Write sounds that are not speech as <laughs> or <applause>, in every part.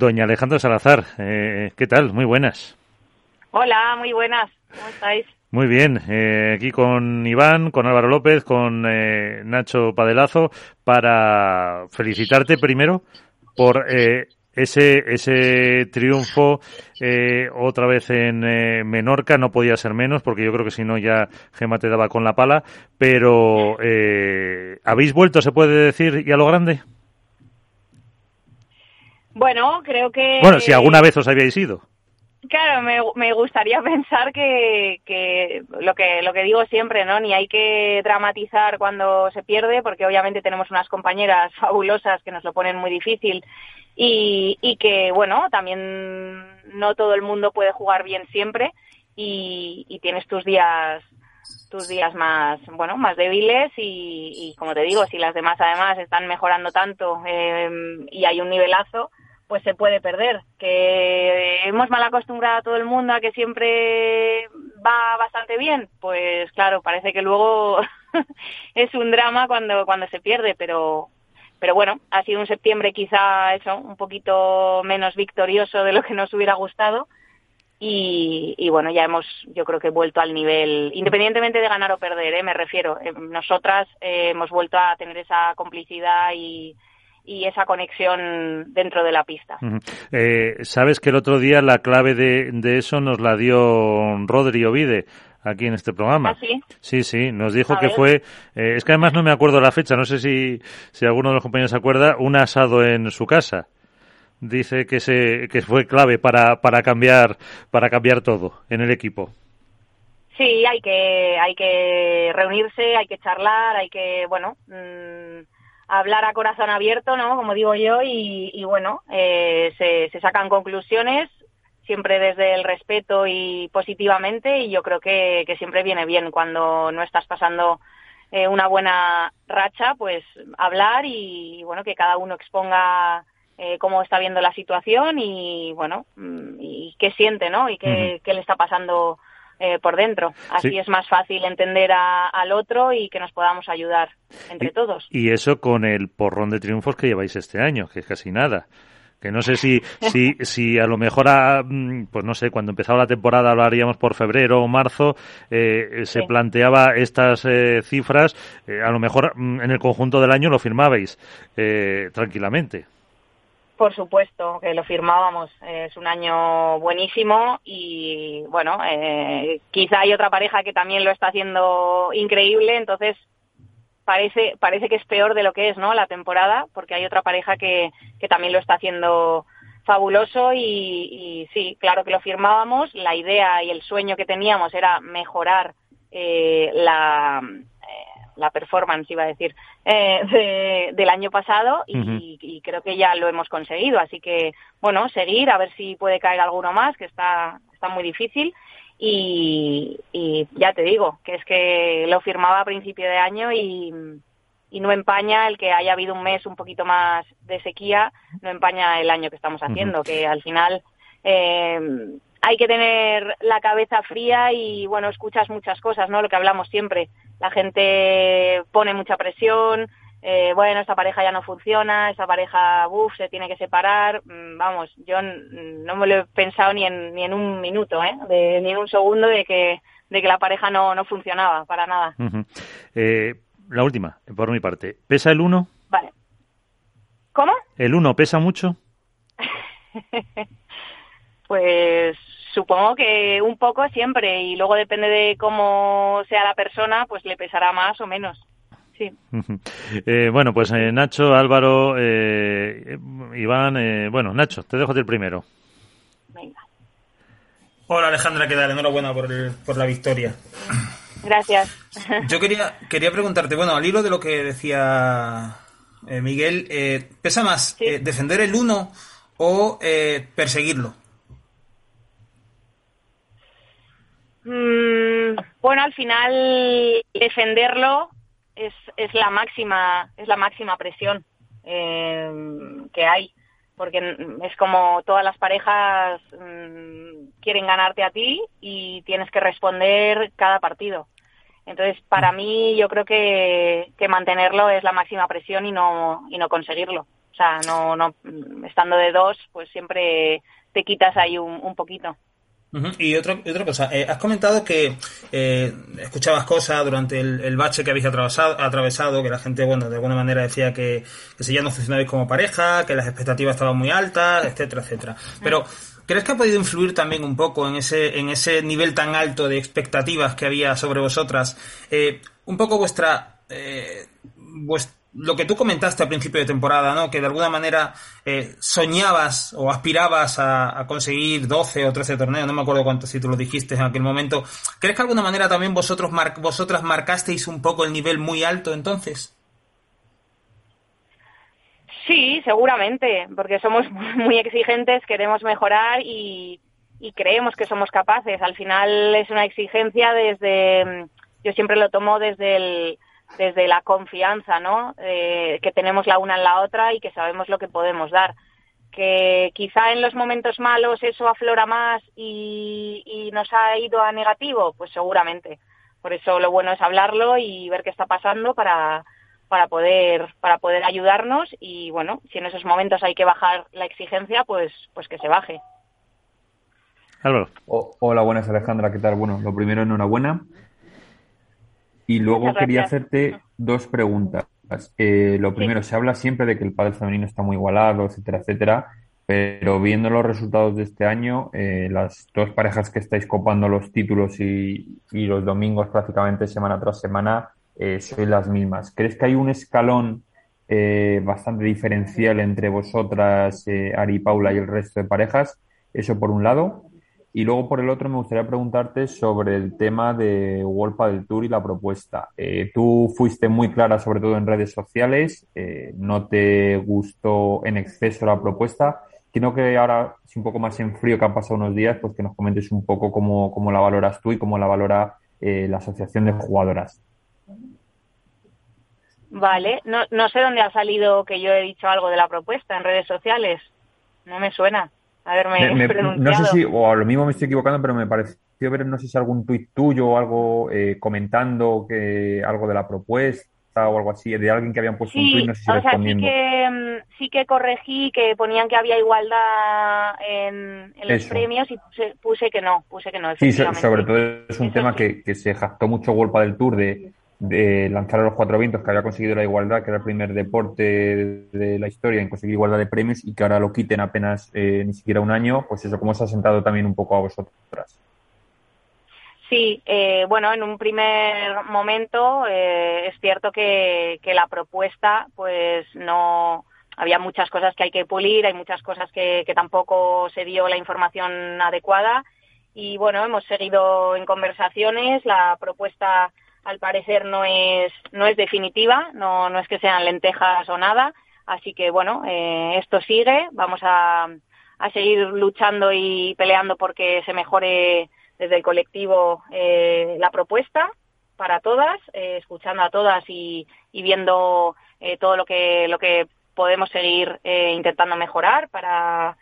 Doña Alejandra Salazar, eh, ¿qué tal? Muy buenas. Hola, muy buenas. ¿Cómo estáis? Muy bien, eh, aquí con Iván, con Álvaro López, con eh, Nacho Padelazo, para felicitarte primero por eh, ese, ese triunfo eh, otra vez en eh, Menorca no podía ser menos porque yo creo que si no ya Gema te daba con la pala pero eh, habéis vuelto se puede decir y a lo grande Bueno, creo que... bueno si alguna vez os habíais ido Claro, me, me gustaría <laughs> pensar que, que lo que lo que digo siempre, ¿no? Ni hay que dramatizar cuando se pierde, porque obviamente tenemos unas compañeras <laughs> fabulosas que nos lo ponen muy difícil y, y que, bueno, también no todo el mundo puede jugar bien siempre y, y tienes tus días tus días más bueno más débiles y, y, como te digo si las demás además están mejorando tanto eh, y hay un nivelazo pues se puede perder que hemos mal acostumbrado a todo el mundo a que siempre va bastante bien pues claro parece que luego <laughs> es un drama cuando cuando se pierde pero pero bueno, ha sido un septiembre quizá eso, un poquito menos victorioso de lo que nos hubiera gustado. Y, y, bueno, ya hemos, yo creo que vuelto al nivel, independientemente de ganar o perder, ¿eh? me refiero. Eh, nosotras eh, hemos vuelto a tener esa complicidad y, y esa conexión dentro de la pista. Uh -huh. eh, Sabes que el otro día la clave de, de eso nos la dio Rodri Ovide aquí en este programa. ¿Ah, sí? Sí, sí, nos dijo a que ver. fue, eh, es que además no me acuerdo la fecha, no sé si, si alguno de los compañeros se acuerda, un asado en su casa. Dice que se, que fue clave para, para cambiar, para cambiar todo en el equipo. Sí, hay que, hay que reunirse, hay que charlar, hay que, bueno, mmm, hablar a corazón abierto, ¿no? Como digo yo, y, y bueno, eh, se, se sacan conclusiones, siempre desde el respeto y positivamente y yo creo que, que siempre viene bien cuando no estás pasando eh, una buena racha, pues hablar y, y, bueno, que cada uno exponga eh, cómo está viendo la situación y bueno, mm, y qué siente, ¿no? Y qué, uh -huh. qué le está pasando eh, por dentro. Así sí. es más fácil entender a, al otro y que nos podamos ayudar entre y, todos. Y eso con el porrón de triunfos que lleváis este año, que es casi nada que no sé si, <laughs> si, si a lo mejor, a, pues no sé, cuando empezaba la temporada hablaríamos por febrero o marzo, eh, se sí. planteaba estas eh, cifras, eh, a lo mejor mm, en el conjunto del año lo firmabais eh, tranquilamente. Por supuesto que lo firmábamos. Es un año buenísimo y bueno, eh, quizá hay otra pareja que también lo está haciendo increíble, entonces parece parece que es peor de lo que es, ¿no? La temporada, porque hay otra pareja que, que también lo está haciendo fabuloso y, y sí, claro que lo firmábamos. La idea y el sueño que teníamos era mejorar eh, la la performance, iba a decir, eh, de, del año pasado y, uh -huh. y, creo que ya lo hemos conseguido. Así que, bueno, seguir, a ver si puede caer alguno más, que está, está muy difícil. Y, y ya te digo, que es que lo firmaba a principio de año y, y no empaña el que haya habido un mes un poquito más de sequía, no empaña el año que estamos haciendo, uh -huh. que al final... Eh, hay que tener la cabeza fría y bueno, escuchas muchas cosas, ¿no? Lo que hablamos siempre. La gente pone mucha presión, eh, bueno, esta pareja ya no funciona, esta pareja, uff, se tiene que separar. Vamos, yo no me lo he pensado ni en, ni en un minuto, ¿eh? De, ni en un segundo de que, de que la pareja no, no funcionaba, para nada. Uh -huh. eh, la última, por mi parte. ¿Pesa el uno? Vale. ¿Cómo? ¿El uno pesa mucho? <laughs> Pues supongo que un poco siempre y luego depende de cómo sea la persona, pues le pesará más o menos. Sí. Eh, bueno, pues eh, Nacho, Álvaro, eh, Iván, eh, bueno, Nacho, te dejo el primero. Venga. Hola Alejandra, ¿qué tal? Enhorabuena por, el, por la victoria. Gracias. Yo quería, quería preguntarte, bueno, al hilo de lo que decía eh, Miguel, eh, ¿pesa más sí. eh, defender el uno o eh, perseguirlo? Mm, bueno, al final defenderlo es, la máxima es la máxima presión eh, que hay, porque es como todas las parejas mmm, quieren ganarte a ti y tienes que responder cada partido. Entonces, para mí, yo creo que, que mantenerlo es la máxima presión y no y no conseguirlo. O sea, no, no, estando de dos, pues siempre te quitas ahí un, poquito. Y otra, otra cosa, eh, has comentado que eh, escuchabas cosas durante el, bache que habéis atravesado, atravesado, que la gente, bueno, de alguna manera decía que, que si ya no funcionabais como pareja, que las expectativas estaban muy altas, etcétera, etcétera. Pero, ¿crees que ha podido influir también un poco en ese, en ese nivel tan alto de expectativas que había sobre vosotras? Eh, un poco vuestra, eh, lo que tú comentaste al principio de temporada, ¿no? Que de alguna manera eh, soñabas o aspirabas a, conseguir 12 o 13 torneos, no me acuerdo cuántos títulos dijiste en aquel momento. ¿Crees que de alguna manera también vosotros vosotras marcasteis un poco el nivel muy alto entonces? Sí, seguramente, porque somos <laughs> muy exigentes, queremos mejorar y, y creemos que somos capaces. Al final es una exigencia desde, yo siempre lo tomo desde el desde la confianza, ¿no? Eh, que tenemos la una en la otra y que sabemos lo que podemos dar. Que quizá en los momentos malos eso aflora más y, y nos ha ido a negativo, pues seguramente. Por eso lo bueno es hablarlo y ver qué está pasando para, para poder para poder ayudarnos y bueno, si en esos momentos hay que bajar la exigencia, pues pues que se baje. hola, buenas Alejandra, ¿qué tal? Bueno, lo primero enhorabuena y luego quería hacerte dos preguntas. Eh, lo primero, se habla siempre de que el padre femenino está muy igualado, etcétera, etcétera, pero viendo los resultados de este año, eh, las dos parejas que estáis copando los títulos y, los domingos prácticamente semana tras semana, eh, sois las mismas. ¿Crees que hay un escalón eh, bastante diferencial entre vosotras, Ari y Paula, y el resto de parejas? Eso por un lado. Y luego por el otro me gustaría preguntarte sobre el tema de World del Tour y la propuesta. Eh, tú fuiste muy clara, sobre todo en redes sociales, eh, no te gustó en exceso la propuesta. Quiero que ahora, si un poco más en frío que han pasado unos días, pues que nos comentes un poco cómo, cómo la valoras tú y cómo la valora eh, la Asociación de Jugadoras. Vale, no, no sé dónde ha salido que yo he dicho algo de la propuesta en redes sociales. No me suena haberme No sé si, o a lo mismo me estoy equivocando, pero me pareció ver, no sé si algún tuit tuyo o algo eh, comentando que algo de la propuesta o algo así, de alguien que habían puesto un tuit, no sé si o Sea, sí, que, mm, sí que corregí que ponían que había igualdad en, los premios y puse, que no, puse que no. Sí, sobre todo es un tema que, que se jactó mucho Golpa del Tour de de lanzar a los cuatro vientos, que había conseguido la igualdad, que era el primer deporte de la historia en conseguir igualdad de premios y que ahora lo quiten apenas eh, ni siquiera un año, pues eso, ¿cómo se ha sentado también un poco a vosotras? Sí, eh, bueno, en un primer momento eh, es cierto que, que, la propuesta, pues no había muchas cosas que hay que pulir, hay muchas cosas que, que tampoco se dio la información adecuada y bueno, hemos seguido en conversaciones, la propuesta al parecer no es, no es definitiva, no, no es que sean lentejas o nada, así que bueno, eh, esto sigue, vamos a, a seguir luchando y peleando porque se mejore desde el colectivo eh, la propuesta para todas, eh, escuchando a todas y, y viendo todo lo que, lo que podemos seguir intentando mejorar para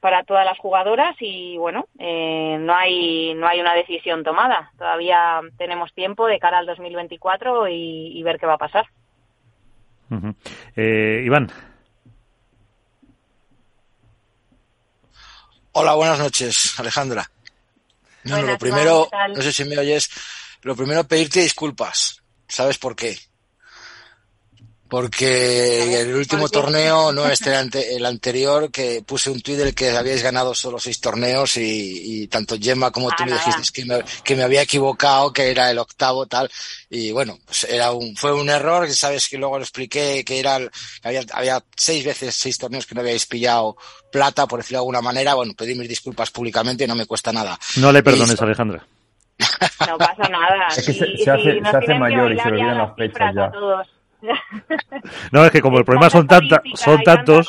para todas las jugadoras y bueno, eh, no hay no hay una decisión tomada. Todavía tenemos tiempo de cara al 2024 y, y ver qué va a pasar. eh, Iván. Hola, buenas noches, Alejandra. lo primero, no sé si me oyes, lo primero pedirte disculpas. ¿Sabes por qué? Porque el último torneo, no este el anterior, que puse un tuit del que habíais ganado solo seis torneos y, tanto Gemma como tú me dijiste que me, que me, había equivocado, que era el octavo tal, y bueno, pues era un, fue un error, que sabes que luego lo expliqué, que era, había, había seis veces, seis torneos que no habíais pillado plata, por decirlo de alguna manera, bueno, pedí mis disculpas públicamente, no me cuesta nada. No le perdones, Alejandra. No pasa nada. Es que se, hace, se hace mayor y se olvidan las fechas ya. <laughs> No, es que como el problema son, tantas son tantos...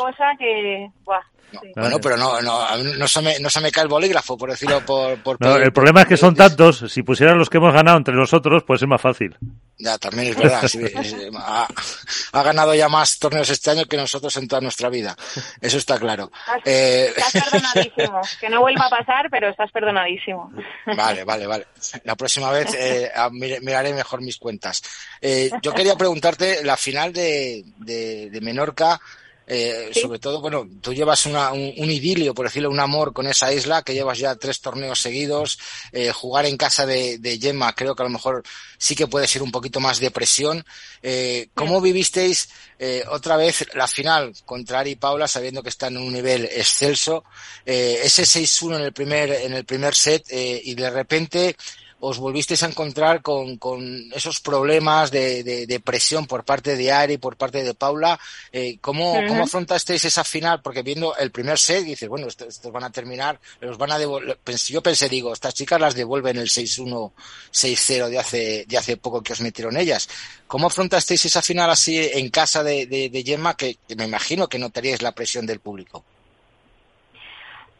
Bueno, pero no, no, no, se me, no se me cae el bolígrafo, por decirlo por... por no, el problema es que son tantos, si pusieran los que hemos ganado entre nosotros, pues es más fácil. Ya, también es verdad. <laughs> ha, ganado ya más torneos este año que nosotros en toda nuestra vida. Eso está claro. Estás, eh... perdonadísimo. <laughs> Que no vuelva a pasar, pero estás perdonadísimo. Vale, vale, vale. La próxima vez eh, miraré mejor mis cuentas. Eh, yo quería preguntarte, la final de, de, de Menorca Eh, sobre todo, bueno, tú llevas una, un, idilio, por decirlo, un amor con esa isla, que llevas ya tres torneos seguidos. Eh, jugar en casa de, de, Gemma creo que a lo mejor sí que puede ser un poquito más de presión. Eh, ¿Cómo vivisteis eh, otra vez la final contra Ari y Paula, sabiendo que están en un nivel excelso? Eh, ese 6-1 en el primer, en el primer set y de repente os volvisteis a encontrar con, con esos problemas de, de, presión por parte de Ari, por parte de Paula. Eh, ¿cómo, ¿Cómo afrontasteis esa final? Porque viendo el primer set, dices, bueno, estos, van a terminar, los van a devolver. Yo pensé, digo, estas chicas las devuelven el 6-1, 6-0 de hace, de hace poco que os metieron ellas. ¿Cómo afrontasteis esa final así en casa de, de, de Gemma, que me imagino que notaríais la presión del público?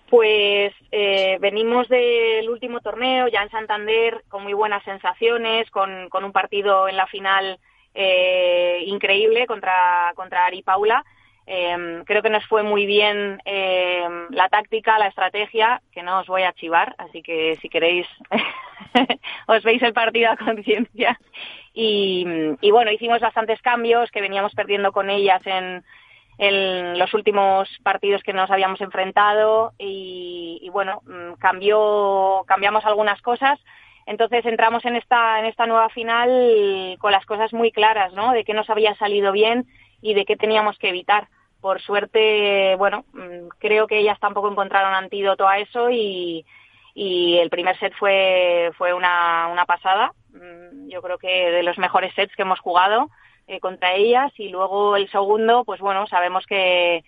Pues eh, venimos del último torneo, ya en Santander, con muy buenas sensaciones, con, un partido en la final eh, increíble contra, contra Ari Paula. Eh, creo que nos fue muy bien em, la táctica, la estrategia, que no os voy a chivar, así que si queréis <laughs> os veis el partido a conciencia. Y bueno, hicimos bastantes cambios que veníamos perdiendo con ellas en, en los últimos partidos que nos habíamos enfrentado y, bueno, mm, cambió, cambiamos algunas cosas. Entonces entramos en esta, en esta nueva final con las cosas muy claras, ¿no? De qué nos había salido bien y de qué teníamos que evitar. Por suerte, bueno, mm, creo que ellas tampoco encontraron antídoto a eso y, y el primer set fue, fue una, una pasada. Mm, yo creo que de los mejores sets que hemos jugado eh, contra ellas y luego el segundo, pues bueno, sabemos que,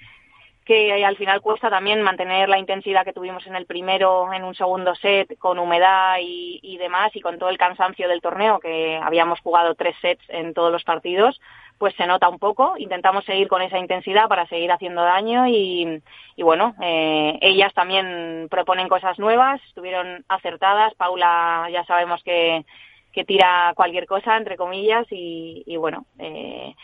que al final cuesta también mantener la intensidad que tuvimos en el primero, en un segundo set, con humedad y, y, demás, y con todo el cansancio del torneo, que habíamos jugado tres sets en todos los partidos, pues se nota un poco. Intentamos seguir con esa intensidad para seguir haciendo daño y, y bueno, eh, ellas también proponen cosas nuevas, estuvieron acertadas. Paula ya sabemos que que tira cualquier cosa, entre comillas, y, y bueno, eh,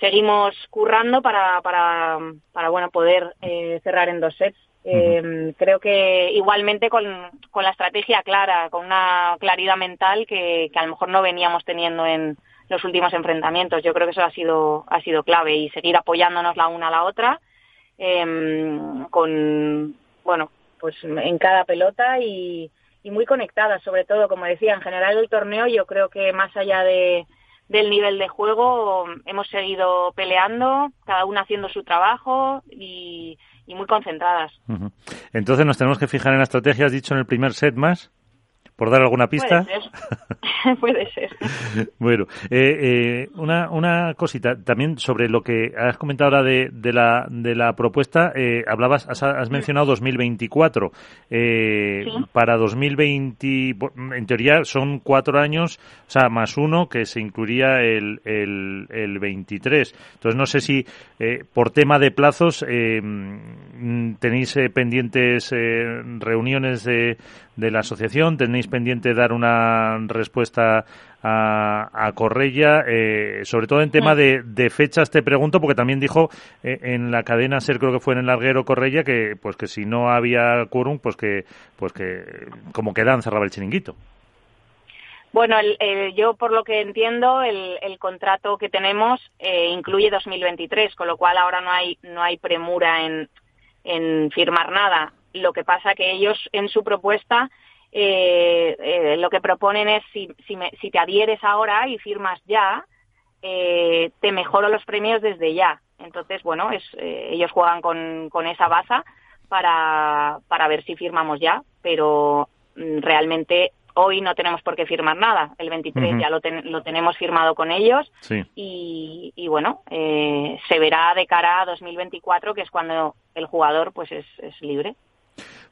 seguimos currando para, para, para bueno, poder eh, cerrar en dos sets. Eh, creo que igualmente con, con la estrategia clara, con una claridad mental que, que a lo mejor no veníamos teniendo en los últimos enfrentamientos. Yo creo que eso ha sido, ha sido clave y seguir apoyándonos la una a la otra em, con, bueno, pues en cada pelota y, y muy conectadas, sobre todo, como decía, en general el torneo yo creo que más allá de, del nivel de juego hemos seguido peleando, cada una haciendo su trabajo y, y muy concentradas. Entonces nos tenemos que fijar en la estrategia, has dicho en el primer set más. ¿Por dar alguna pista? Puede ser. <laughs> <laughs> bueno, eh, eh, una, una cosita también sobre lo que has comentado ahora de, de, la, de la propuesta. Eh, hablabas, has, mencionado 2024. Eh, Para 2020, en teoría son cuatro años, o sea, más uno que se incluiría el, el, el 23. Entonces, no sé si eh, por tema de plazos tenéis pendientes reuniones de de la asociación. Tenéis pendiente dar una respuesta a, a Correia, eh, sobre todo en tema de, de, fechas te pregunto, porque también dijo eh, en la cadena SER, creo que fue en el larguero Correia, que pues que si no había quórum, pues que, pues que como quedan cerraba el chiringuito. Bueno, el, yo por lo que entiendo, el, el contrato que tenemos eh, incluye 2023, con lo cual ahora no hay, no hay premura en, en firmar nada. Lo que pasa que ellos en su propuesta eh, eh, lo que proponen es si, si, me, si, te adhieres ahora y firmas ya, eh, te mejoro los premios desde ya. Entonces, bueno, es, eh, ellos juegan con, con esa baza para, para ver si firmamos ya, pero mm, realmente hoy no tenemos por qué firmar nada. El 23 ya lo, lo, tenemos firmado con ellos y, y, bueno, eh, se verá de cara a 2024, que es cuando el jugador pues es, es libre.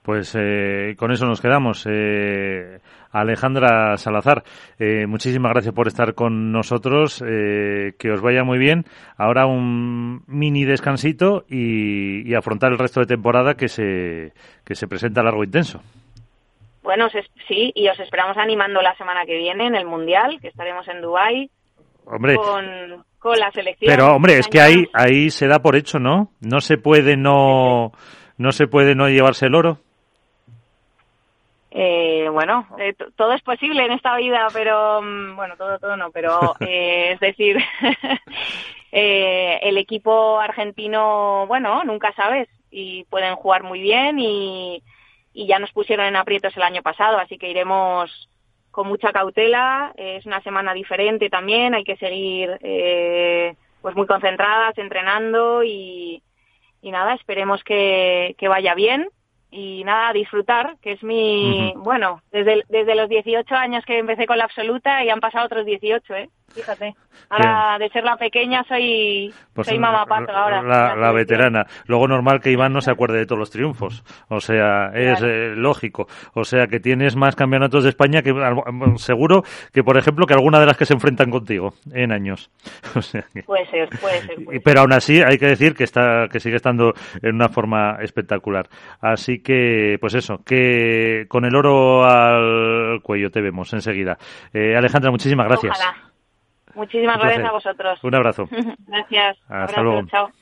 Pues eh, con eso nos quedamos. Eh, Alejandra Salazar, eh, muchísimas gracias por estar con nosotros. Eh, que os vaya muy bien. Ahora un mini descansito y, y, afrontar el resto de temporada que se, que se presenta largo e intenso. Bueno, sí, y os esperamos animando la semana que viene en el Mundial, que estaremos en Dubái. Hombre. Con, con la selección. Pero, hombre, es que ahí, ahí se da por hecho, ¿no? No se puede no, no se puede no llevarse el oro. Eh, bueno, eh, todo es posible en esta vida, pero mm, bueno, todo, todo no, pero <laughs> eh, es decir, <laughs> eh, el equipo argentino, bueno, nunca sabes y pueden jugar muy bien y, y ya nos pusieron en aprietos el año pasado, así que iremos con mucha cautela. Es una semana diferente también, hay que seguir eh, pues muy concentradas, entrenando y, y nada, esperemos que, que vaya bien y nada, disfrutar, que es mi, bueno, desde, desde los 18 años que empecé con la absoluta y han pasado otros 18, ¿eh? Fíjate. Ahora, de ser la pequeña, soy, pues soy mamá pato ahora. La, veterana. Luego, normal que Iván no se acuerde de todos los triunfos. O sea, es eh, lógico. O sea, que tienes más campeonatos de España que seguro que, por ejemplo, que alguna de las que se enfrentan contigo en años. <laughs> puede ser, puede ser. Pero aún así, hay que decir que está que sigue estando en una forma espectacular. Así que, pues eso, que con el oro al cuello te vemos enseguida. Eh, Alejandra, muchísimas gracias. Muchísimas gracias a vosotros. Un abrazo. <laughs> gracias. Hasta luego. Chao.